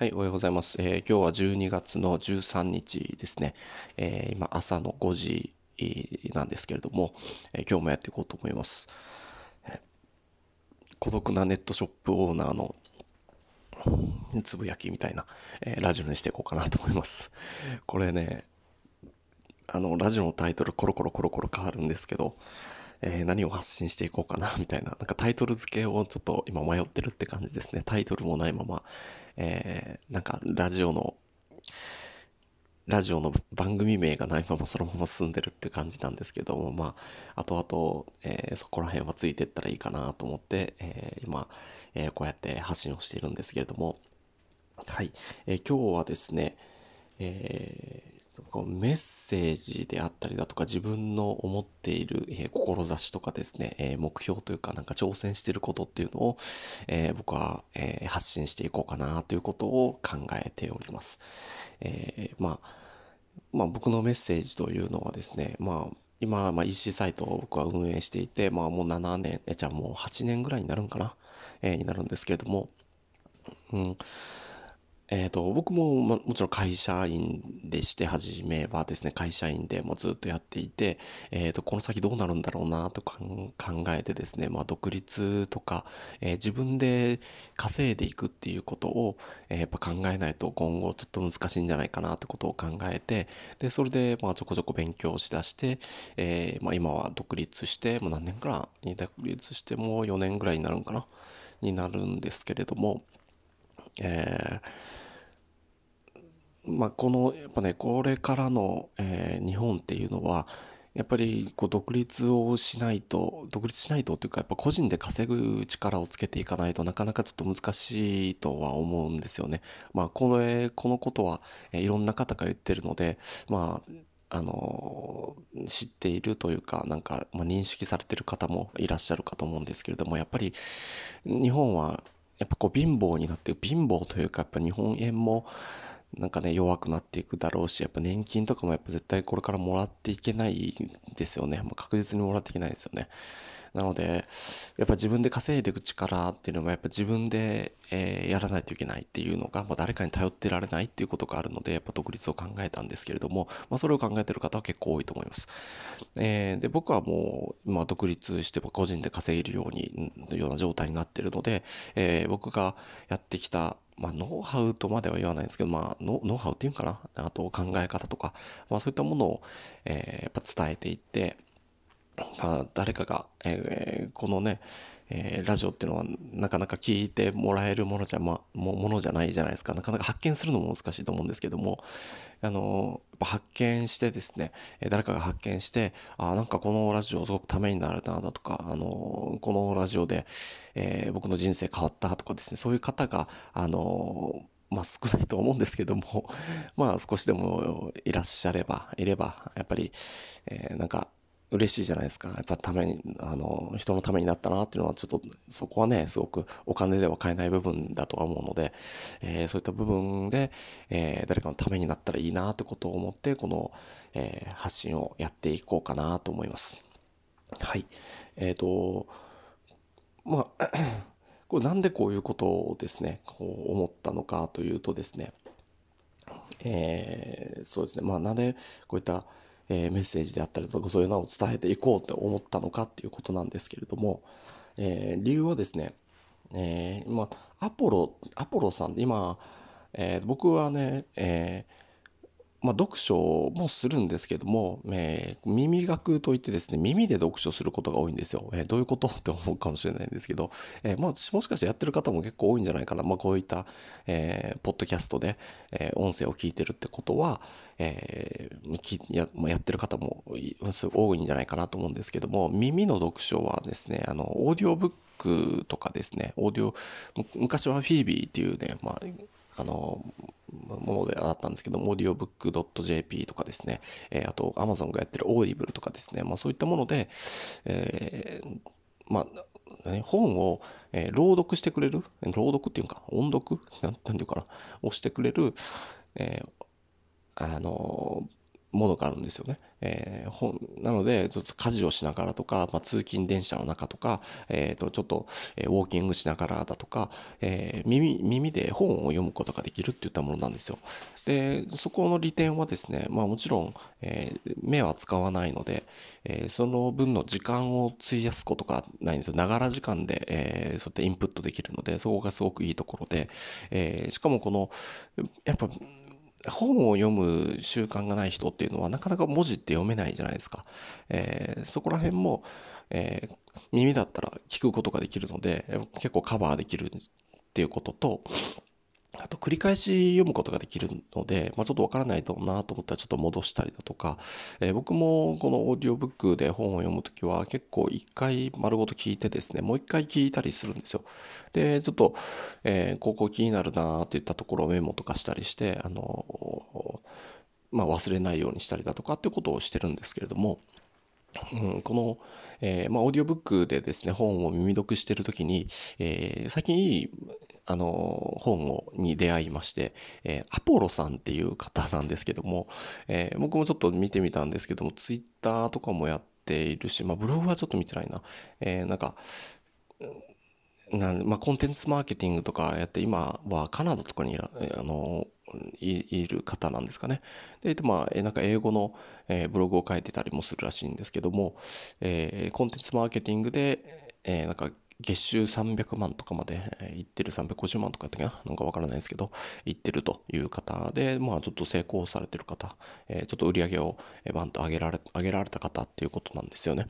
はい、おはようございます。えー、今日は12月の13日ですね。えー、今朝の5時なんですけれども、えー、今日もやっていこうと思います。え孤独なネットショップオーナーのつぶやきみたいな、えラジオにしていこうかなと思います。これね、あの、ラジオのタイトルコロコロコロコロ変わるんですけど、えー、何を発信していこうかな、みたいな、なんかタイトル付けをちょっと今迷ってるって感じですね。タイトルもないまま、えー、なんかラジオの、ラジオの番組名がないままそのまま進んでるって感じなんですけども、まあ、後々、えー、そこら辺はついてったらいいかなと思って、えー、今、えー、こうやって発信をしているんですけれども、はい、えー、今日はですね、えこうメッセージであったりだとか自分の思っている、えー、志とかですね、えー、目標というかなんか挑戦してることっていうのを、えー、僕は、え発信していこうかなということを考えております。えまあ、まあ僕のメッセージというのはですね、まあ今、まあ EC サイトを僕は運営していて、まあもう7年、え、じゃあもう8年ぐらいになるんかな、えになるんですけれども、うん、えっ、ー、と、僕も、ま、もちろん会社員でして、初めはですね、会社員でもずっとやっていて、えっ、ー、と、この先どうなるんだろうなと考えてですね、まあ、独立とか、えー、自分で稼いでいくっていうことを、えやっぱ考えないと今後ちょっと難しいんじゃないかなってことを考えて、で、それで、まあ、ちょこちょこ勉強しだして、えまあ、今は独立して、もう何年くらい独立してもう4年ぐらいになるんかな？になるんですけれども、えーまあ、この、やっぱね、これからの、えー、日本っていうのは、やっぱりこう独立をしないと、独立しないとというか、やっぱ個人で稼ぐ力をつけていかないとなかなかちょっと難しいとは思うんですよね。まあ、これ、このことは、え、いろんな方が言ってるので、まあ、あの、知っているというか、なんか、まあ、認識されてる方もいらっしゃるかと思うんですけれども、やっぱり、日本は、やっぱこう貧乏になって、貧乏というか、やっぱ日本円も、なんかね、弱くなっていくだろうし、やっぱ年金とかもやっぱ絶対これからもらっていけないですよね。もう確実にもらっていけないですよね。なので、やっぱ自分で稼いでいく力っていうのもやっぱ自分で、えー、やらないといけないっていうのが、まあ、誰かに頼ってられないっていうことがあるので、やっぱ独立を考えたんですけれども、まあ、それを考えてる方は結構多いと思います。えー、で、僕はもう、ま、独立して個人で稼げるように、ような状態になってるので、えー、僕がやってきたまあ、ノウハウとまでは言わないんですけど、まあ、ノウハウっていうかな？あと考え方とか、まあ、そういったものを、えー、やっぱ伝えていって、まあ、誰かが、えー、このね、えー、ラジオっていうのはなかなか聞いてもらえるものじゃ、ま、もものじゃないじゃないですか。なかなか発見するのも難しいと思うんですけども、あの、発見してですね、誰かが発見して、あ、なんかこのラジオすごくためになるな、だとか、あの、このラジオで、えー、僕の人生変わったとかですね、そういう方が、あの、まあ少ないと思うんですけども、まあ少しでもいらっしゃれば、いれば、やっぱり、えー、なんか、嬉しいじゃないですか。やっぱために、あの、人のためになったなっていうのは、ちょっと、そこはね、すごくお金では買えない部分だとは思うので、えー、そういった部分で、えー、誰かのためになったらいいなってことを思って、この、えー、発信をやっていこうかなと思います。はい。えっ、と、まあ、これなんでこういうことをですね、こう思ったのかというとですね、え、そうですね、まあ、なんでこういった、えー、メッセージであったりとかそういうのを伝えていこうと思ったのかっていうことなんですけれども、えー、理由はですね、えー、今、アポロ、アポロさん、今、え、僕はね、えー、まあ、読書もするんですけども、えー、耳学といってですね、耳で読書することが多いんですよ。えー、どういうことって思うかもしれないんですけど、えー、まあ、もしかしてやってる方も結構多いんじゃないかな。まあ、こういった、えー、ポッドキャストで、えー、音声を聞いてるってことは、えー、やまあ、やってる方も多いんじゃないかなと思うんですけども、耳の読書はですね、あの、オーディオブックとかですね、オーディオ、昔はフィービーっていうね、まあ、あの、ものであったんですけども、audiobook.jp とかですね、えー、あと Amazon がやってる Audible とかですね、まあそういったもので、えー、まあ、ね、本を、えー、朗読してくれる、朗読っていうか、音読？なんていうかな、をしてくれる、えー、あのものがあるんですよね。えー、本なので、ちょっと家事をしながらとか、まあ、通勤電車の中とか、えっ、ー、と、ちょっと、えウォーキングしながらだとか、えー、耳、耳で本を読むことができるっていったものなんですよ。で、そこの利点はですね、まあもちろん、えー、目は使わないので、えー、その分の時間を費やすことがないんですよ。ながら時間で、えー、そうやってインプットできるので、そこがすごくいいところで、えー、しかもこの、やっぱ、本を読む習慣がない人っていうのはなかなか文字って読めないじゃないですか。えー、そこら辺も、えー、耳だったら聞くことができるので、結構カバーできるっていうことと、あと繰り返し読むことができるので、まあ、ちょっとわからないだろうなと思ったらちょっと戻したりだとか、えー、僕もこのオーディオブックで本を読むときは結構一回丸ごと聞いてですね、もう一回聞いたりするんですよ。で、ちょっと、えー、ここ気になるなっていったところをメモとかしたりして、あのまあ、忘れないようにしたりだとかってことをしてるんですけれども、うん、この、えー、まあ、オーディオブックでですね、本を耳読してるときに、えー、最近いい、あの、本を、に出会いまして、えー、アポロさんっていう方なんですけども、え、僕もちょっと見てみたんですけども、ツイッターとかもやっているし、まあ、ブログはちょっと見てないな。え、なんか、なんまあ、コンテンツマーケティングとかやって、今はカナダとかにあのいる方なんですかね。で、まあ、なんか英語の、えー、ブログを書いてたりもするらしいんですけども、えー、コンテンツマーケティングで、えー、なんか月収300万とかまでいってる350万とかやったっけな？なんかわからないですけど、いってるという方で、まあちょっと成功されてる方、えー、ちょっと売り上げをバンと上げられ、上げられた方っていうことなんですよね。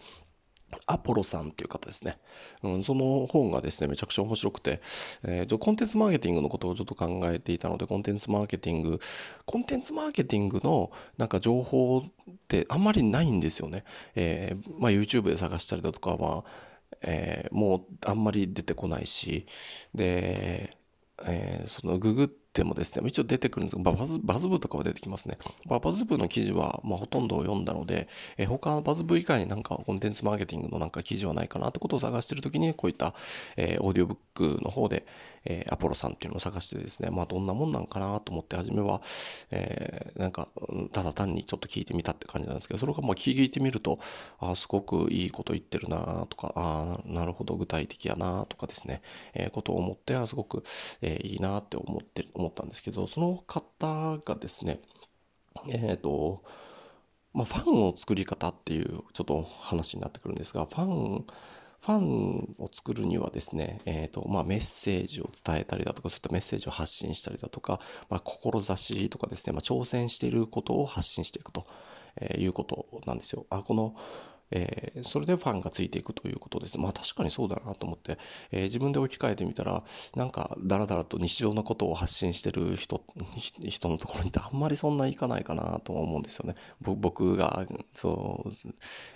アポロさんっていう方ですね。うん、その本がですね、めちゃくちゃ面白くて、えー、コンテンツマーケティングのことをちょっと考えていたので、コンテンツマーケティング、コンテンツマーケティングのなんか情報ってあんまりないんですよね。えー、まあ YouTube で探したりだとか、まあ、えー、もうあんまり出てこないし、で、えー、そのググってもですね、一応出てくるんですが、バズバズ部とかは出てきますね。バズ部の記事は、まあ、ほとんど読んだので、え、他のバズ部以外になんかコンテンツマーケティングのなんか記事はないかなってことを探してるときに、こういった、えー、オーディオブックの方で、えー、アポロさんっていうのを探してですね、まあどんなもんなんかなと思って初めは、えー、なんか、ただ単にちょっと聞いてみたって感じなんですけど、それがまあ聞いてみると、あすごくいいこと言ってるなとか、ああ、なるほど具体的やなとかですね、え、ことを思って、あすごく、えー、いいなって思って、思思ったんですけど、その方がですね、えっ、ー、と、まあ、ファンの作り方っていうちょっと話になってくるんですが、ファン、ファンを作るにはですね、えっ、ー、と、まあ、メッセージを伝えたりだとか、そういったメッセージを発信したりだとか、まあ、志とかですね、まあ、挑戦していることを発信していくということなんですよ。あ、この、えー、それでファンがついていくということです。まあ確かにそうだなと思って、えー、自分で置き換えてみたら、なんかダラダラと日常のことを発信してる人、人のところにあんまりそんないかないかなと思うんですよね。僕が、そう、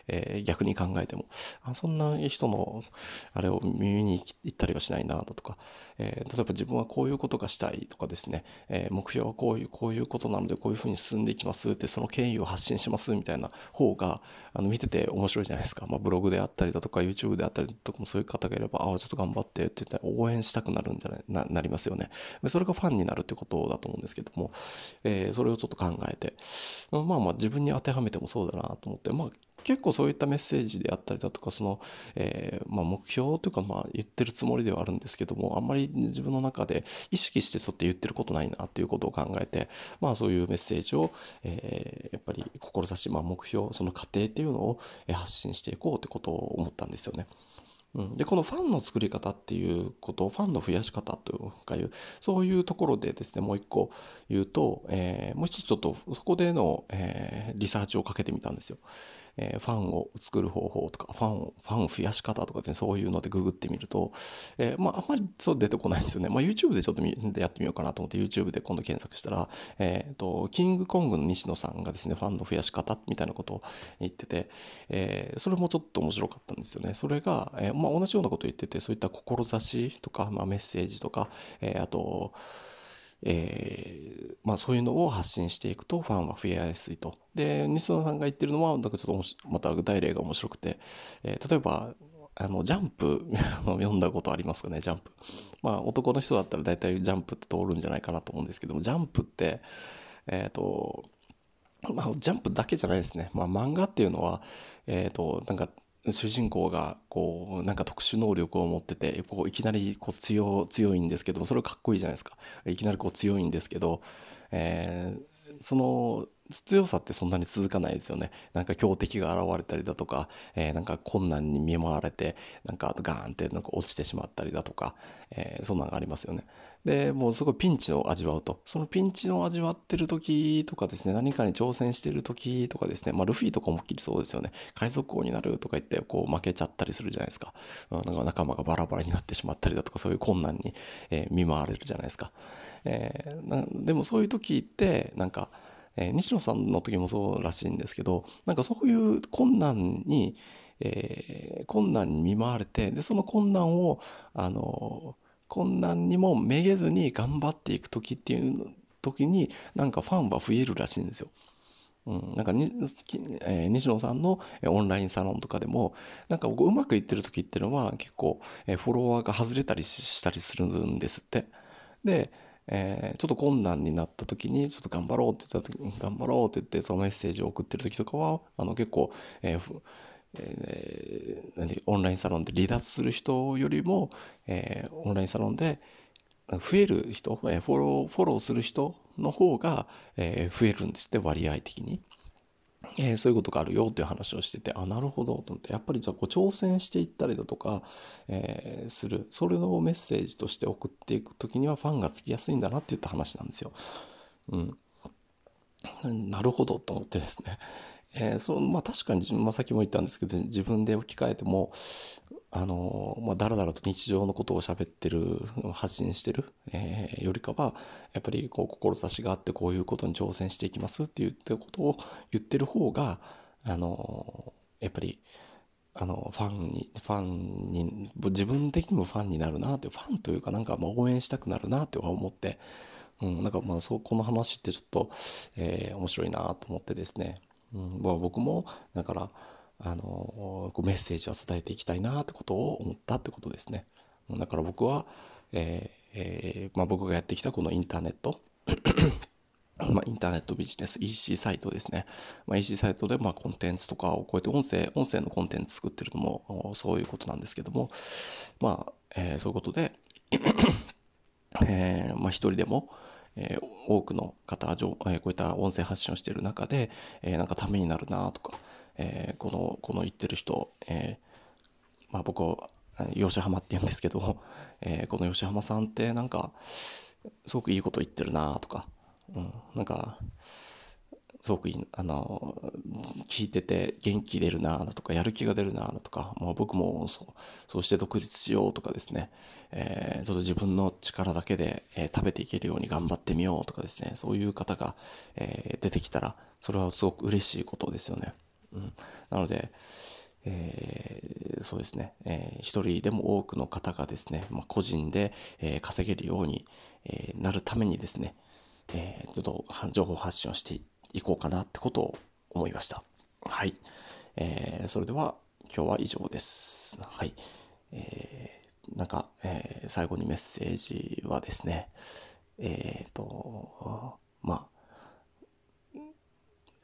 えー、逆に考えても、あそんな人のあれを耳に行ったりはしないなだとか、え例えば自分はこういうことがしたいとかですね、え目標はこういう、こういうことなのでこういうふうに進んでいきますって、その経緯を発信しますみたいな方が、あの見てて面面白いじゃないですか。まあ、ブログであったりだとか、YouTube であったりとかもそういう方がいれば、ああ、ちょっと頑張ってって言ったら応援したくなるんじゃない、な、なりますよね。それがファンになるってことだと思うんですけども、えー、それをちょっと考えて、まあまあ自分に当てはめてもそうだなと思って、まあ結構そういったメッセージであったりだとか、その、えー、まあ、目標というか、まあ、言ってるつもりではあるんですけども、あんまり自分の中で意識してそうって言ってることないなっていうことを考えて、まあ、そういうメッセージを、えー、やっぱり志、まあ、目標、その過程っていうのを発信していこうってことを思ったんですよね。うん、でこのファンの作り方っていうことファンの増やし方とかいうそういうところでですねもう一個言うと、えー、もう一つちょっとそこでの、えー、リサーチをかけてみたんですよ。えー、ファンを作る方法とか、ファンを、ファン増やし方とかね、そういうのでググってみると、えー、まあ、あんまりそう出てこないんですよね。まあ、YouTube でちょっとやってみようかなと思って、YouTube で今度検索したら、えっ、ー、と、キングコングの西野さんがですね、ファンの増やし方みたいなことを言ってて、え、それもちょっと面白かったんですよね。それが、え、まあ、同じようなことを言ってて、そういった志とか、まあ、メッセージとか、え、あと、えー、まあそういうのを発信していくとファンは増えやすいと。で、西野さんが言ってるのは、なんかちょっとまた具体例が面白くて、えー、例えば、あの、ジャンプ 読んだことありますかね、ジャンプ。まあ男の人だったら大体ジャンプって通るんじゃないかなと思うんですけども、ジャンプって、えっ、ー、と、まあ、ジャンプだけじゃないですね。まあ、漫画っていうのは、えっ、と、なんか、主人公が、こう、なんか特殊能力を持ってて、こういきなりこう強、強いんですけど、それかっこいいじゃないですか。いきなりこう強いんですけど、えー、その、強さってそんなに続かないですよね。なんか強敵が現れたりだとか、えー、なんか困難に見舞われて、なんかガーンってなんか落ちてしまったりだとか、えー、そんなのがありますよね。で、もうすごいピンチを味わうと。そのピンチを味わってる時とかですね、何かに挑戦してる時とかですね、まあルフィとかもきりそうですよね。海賊王になるとか言って、こう負けちゃったりするじゃないですか。うん、なんか仲間がバラバラになってしまったりだとか、そういう困難に、えー、見舞われるじゃないですか。えー、でもそういう時って、なんか、えー、西野さんの時もそうらしいんですけど、なんかそういう困難に、えー、困難に見舞われて、で、その困難を、あの、困難にもめげずに頑張っていく時っていう時に、なんかファンは増えるらしいんですよ。うん、なんかに、えー、西野さんのオンラインサロンとかでも、なんか僕うまくいってる時っていうのは結構、えー、フォロワーが外れたりしたりするんですって。で、えー、ちょっと困難になった時に、ちょっと頑張ろうって言った時に、頑張ろうって言って、そのメッセージを送ってる時とかは、あの結構、えーえー、オンラインサロンで離脱する人よりも、えー、オンラインサロンで増える人、えー、フォロー、フォローする人の方が、えー、増えるんですって割合的に。えー、そういうことがあるよっていう話をしてて、あ、なるほどと思って、やっぱりじゃあこう挑戦していったりだとか、えー、する、それをメッセージとして送っていく時にはファンがつきやすいんだなって言った話なんですよ。うん。なるほどと思ってですね。えー、そのまあ確かに、まあ、さっきも言ったんですけど、自分で置き換えても、あの、まあ、だらだらと日常のことを喋ってる、発信してる、えー、よりかは、やっぱりこう、志があってこういうことに挑戦していきますって言ってることを言ってる方が、あの、やっぱり、あの、ファンに、ファンに、自分的にもファンになるなって、ファンというかなんかまあ応援したくなるなって思って、うん、なんかまあそう、この話ってちょっと、えー、面白いなと思ってですね、うん、まあ僕も、だから、あの、こうメッセージを伝えていきたいなってことを思ったってことですね。だから僕は、えーえー、まあ、僕がやってきたこのインターネットまあ、インターネットビジネス EC サイトですね。まあ、EC サイトでまあコンテンツとかをこうやって音声、音声のコンテンツ作ってるのもそういうことなんですけども、まあ、えー、そういうことで えー、まあ一人でも、えー、多くの方、えー、こういった音声発信をしている中で、えー、なんかためになるなとか、えー、この、この言ってる人、えー、まあ僕は、吉浜って言うんですけど、えー、この吉浜さんってなんか、すごくいいこと言ってるなとか、うん、なんか、すごくいい、あの、聞いてて元気出るなとか、やる気が出るなとか、もう僕もそうそうして独立しようとかですね、えー、ちょっと自分の力だけで、えー、食べていけるように頑張ってみようとかですね、そういう方が、えー、出てきたら、それはすごく嬉しいことですよね。うん、なので、えー、そうですね、えー、一人でも多くの方がですね、まあ、個人で、えー、稼げるように、えー、なるためにですね、えー、ちょっと情報発信をしていこうかなってことを思いました。はい。えー、それでは今日は以上です。はい。えー、なんか、えー、最後にメッセージはですね、えっ、ー、と、ま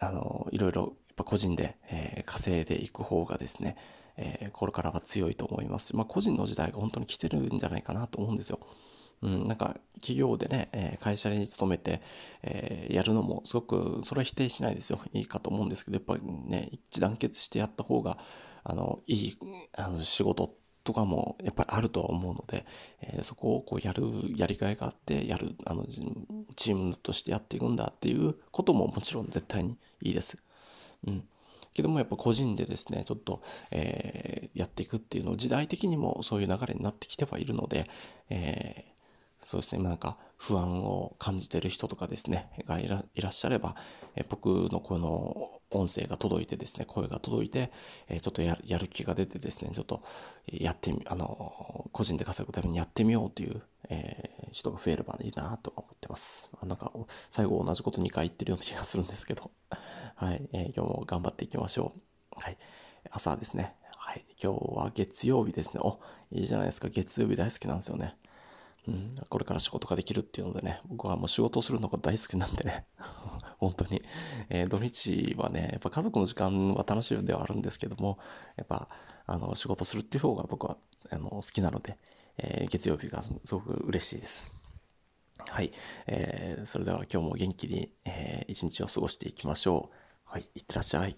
あ、あの、いろいろぱ個人で、えー、稼いでいく方がですね、えー、これからは強いと思いますし、まあ、個人の時代が本当に来てるんじゃないかなと思うんですよ。うん、なんか企業でね、えー、会社に勤めて、えー、やるのもすごくそれは否定しないですよいいかと思うんですけどやっぱりね一致団結してやった方があのいいあの仕事とかもやっぱりあるとは思うので、えー、そこをこうやるやりがいがあってやるあのチームとしてやっていくんだっていうことももちろん絶対にいいです。うん。けどもやっぱ個人でですね、ちょっと、えー、やっていくっていうのを時代的にもそういう流れになってきてはいるので、えー、そうですね、なんか不安を感じてる人とかですね、がいらっしゃれば、え、僕のこの音声が届いてですね、声が届いて、え、ちょっとやる気が出てですね、ちょっとやってみ、あの、個人で稼ぐためにやってみようという、えー、人が増えればいいなと思ってます。なんか、最後同じこと2回言ってるような気がするんですけど、はい、えー、今日も頑張っていきましょう。はい、朝ですね。はい、今日は月曜日ですね。お、いいじゃないですか。月曜日大好きなんですよね。うん、これから仕事ができるっていうのでね、僕はもう仕事をするのが大好きなんでね、本当に、えー、土日はね、やっぱ家族の時間は楽しいではあるんですけども、やっぱ、あの、仕事するっていう方が僕は、あの、好きなので、えー、月曜日がすごく嬉しいです。はい。えー、それでは今日も元気に、えー、一日を過ごしていきましょう。はい。いってらっしゃい。